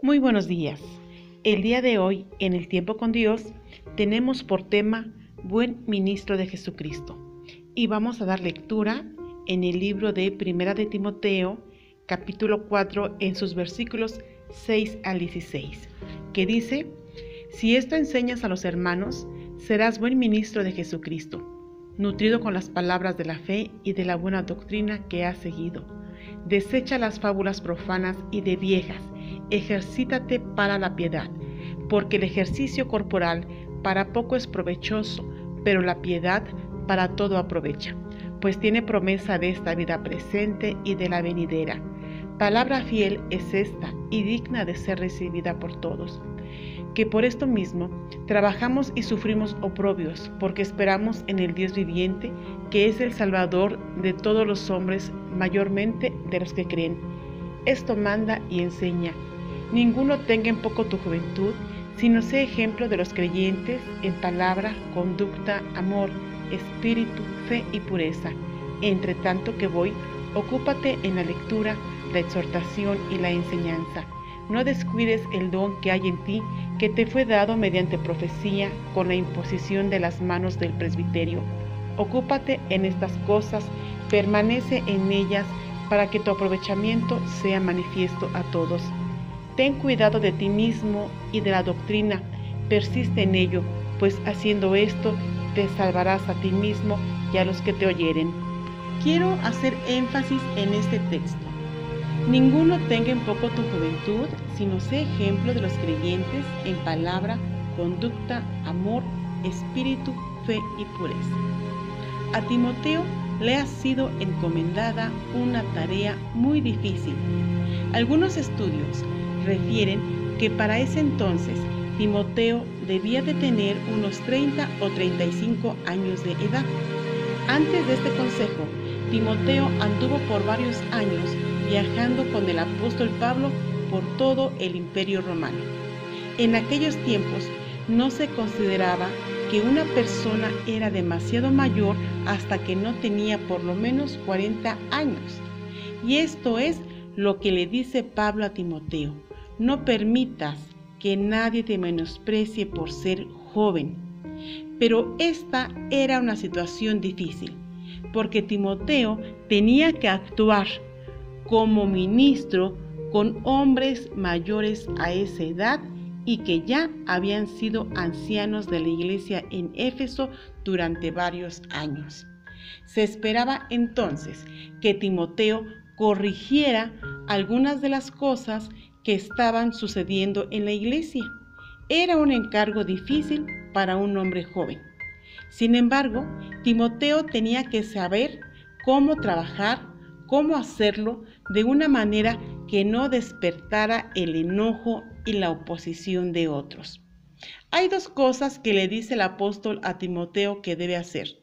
Muy buenos días. El día de hoy, en el tiempo con Dios, tenemos por tema Buen Ministro de Jesucristo. Y vamos a dar lectura en el libro de Primera de Timoteo, capítulo 4, en sus versículos 6 al 16, que dice, Si esto enseñas a los hermanos, serás buen ministro de Jesucristo, nutrido con las palabras de la fe y de la buena doctrina que has seguido. Desecha las fábulas profanas y de viejas, ejercítate para la piedad, porque el ejercicio corporal para poco es provechoso, pero la piedad para todo aprovecha, pues tiene promesa de esta vida presente y de la venidera. Palabra fiel es esta y digna de ser recibida por todos que por esto mismo trabajamos y sufrimos oprobios, porque esperamos en el Dios viviente, que es el Salvador de todos los hombres, mayormente de los que creen. Esto manda y enseña. Ninguno tenga en poco tu juventud, sino sea ejemplo de los creyentes en palabra, conducta, amor, espíritu, fe y pureza. Entre tanto que voy, ocúpate en la lectura, la exhortación y la enseñanza. No descuides el don que hay en ti, que te fue dado mediante profecía con la imposición de las manos del presbiterio. Ocúpate en estas cosas, permanece en ellas, para que tu aprovechamiento sea manifiesto a todos. Ten cuidado de ti mismo y de la doctrina, persiste en ello, pues haciendo esto te salvarás a ti mismo y a los que te oyeren. Quiero hacer énfasis en este texto. Ninguno tenga en poco tu juventud, sino sé ejemplo de los creyentes en palabra, conducta, amor, espíritu, fe y pureza. A Timoteo le ha sido encomendada una tarea muy difícil. Algunos estudios refieren que para ese entonces Timoteo debía de tener unos 30 o 35 años de edad. Antes de este consejo, Timoteo anduvo por varios años viajando con el apóstol Pablo por todo el imperio romano. En aquellos tiempos no se consideraba que una persona era demasiado mayor hasta que no tenía por lo menos 40 años. Y esto es lo que le dice Pablo a Timoteo. No permitas que nadie te menosprecie por ser joven. Pero esta era una situación difícil, porque Timoteo tenía que actuar como ministro con hombres mayores a esa edad y que ya habían sido ancianos de la iglesia en Éfeso durante varios años. Se esperaba entonces que Timoteo corrigiera algunas de las cosas que estaban sucediendo en la iglesia. Era un encargo difícil para un hombre joven. Sin embargo, Timoteo tenía que saber cómo trabajar cómo hacerlo de una manera que no despertara el enojo y la oposición de otros. Hay dos cosas que le dice el apóstol a Timoteo que debe hacer.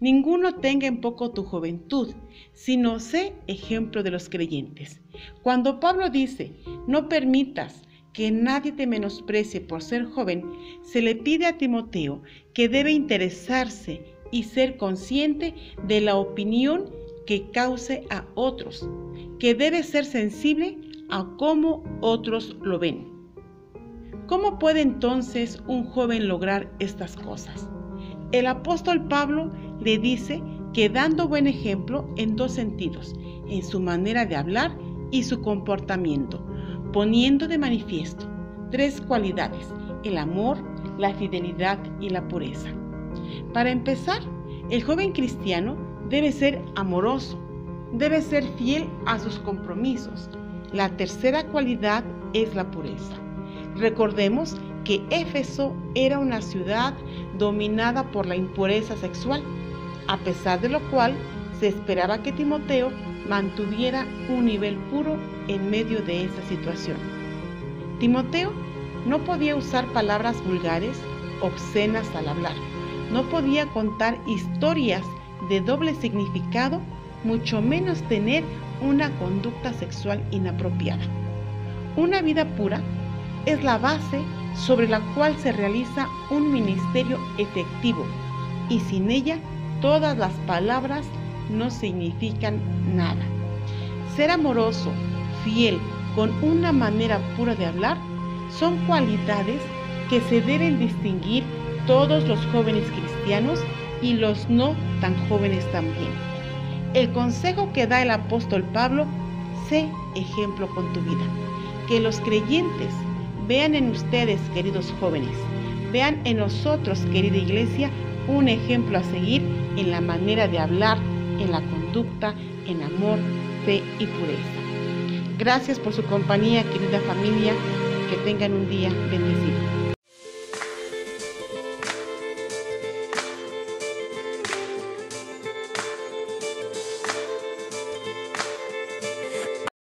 Ninguno tenga en poco tu juventud, sino sé ejemplo de los creyentes. Cuando Pablo dice, no permitas que nadie te menosprecie por ser joven, se le pide a Timoteo que debe interesarse y ser consciente de la opinión que cause a otros, que debe ser sensible a cómo otros lo ven. ¿Cómo puede entonces un joven lograr estas cosas? El apóstol Pablo le dice que dando buen ejemplo en dos sentidos, en su manera de hablar y su comportamiento, poniendo de manifiesto tres cualidades, el amor, la fidelidad y la pureza. Para empezar, el joven cristiano debe ser amoroso, debe ser fiel a sus compromisos. La tercera cualidad es la pureza. Recordemos que Éfeso era una ciudad dominada por la impureza sexual, a pesar de lo cual se esperaba que Timoteo mantuviera un nivel puro en medio de esa situación. Timoteo no podía usar palabras vulgares, obscenas al hablar, no podía contar historias de doble significado, mucho menos tener una conducta sexual inapropiada. Una vida pura es la base sobre la cual se realiza un ministerio efectivo y sin ella todas las palabras no significan nada. Ser amoroso, fiel, con una manera pura de hablar son cualidades que se deben distinguir todos los jóvenes cristianos y los no tan jóvenes también. El consejo que da el apóstol Pablo, sé ejemplo con tu vida. Que los creyentes vean en ustedes, queridos jóvenes, vean en nosotros, querida iglesia, un ejemplo a seguir en la manera de hablar, en la conducta, en amor, fe y pureza. Gracias por su compañía, querida familia. Que tengan un día bendecido.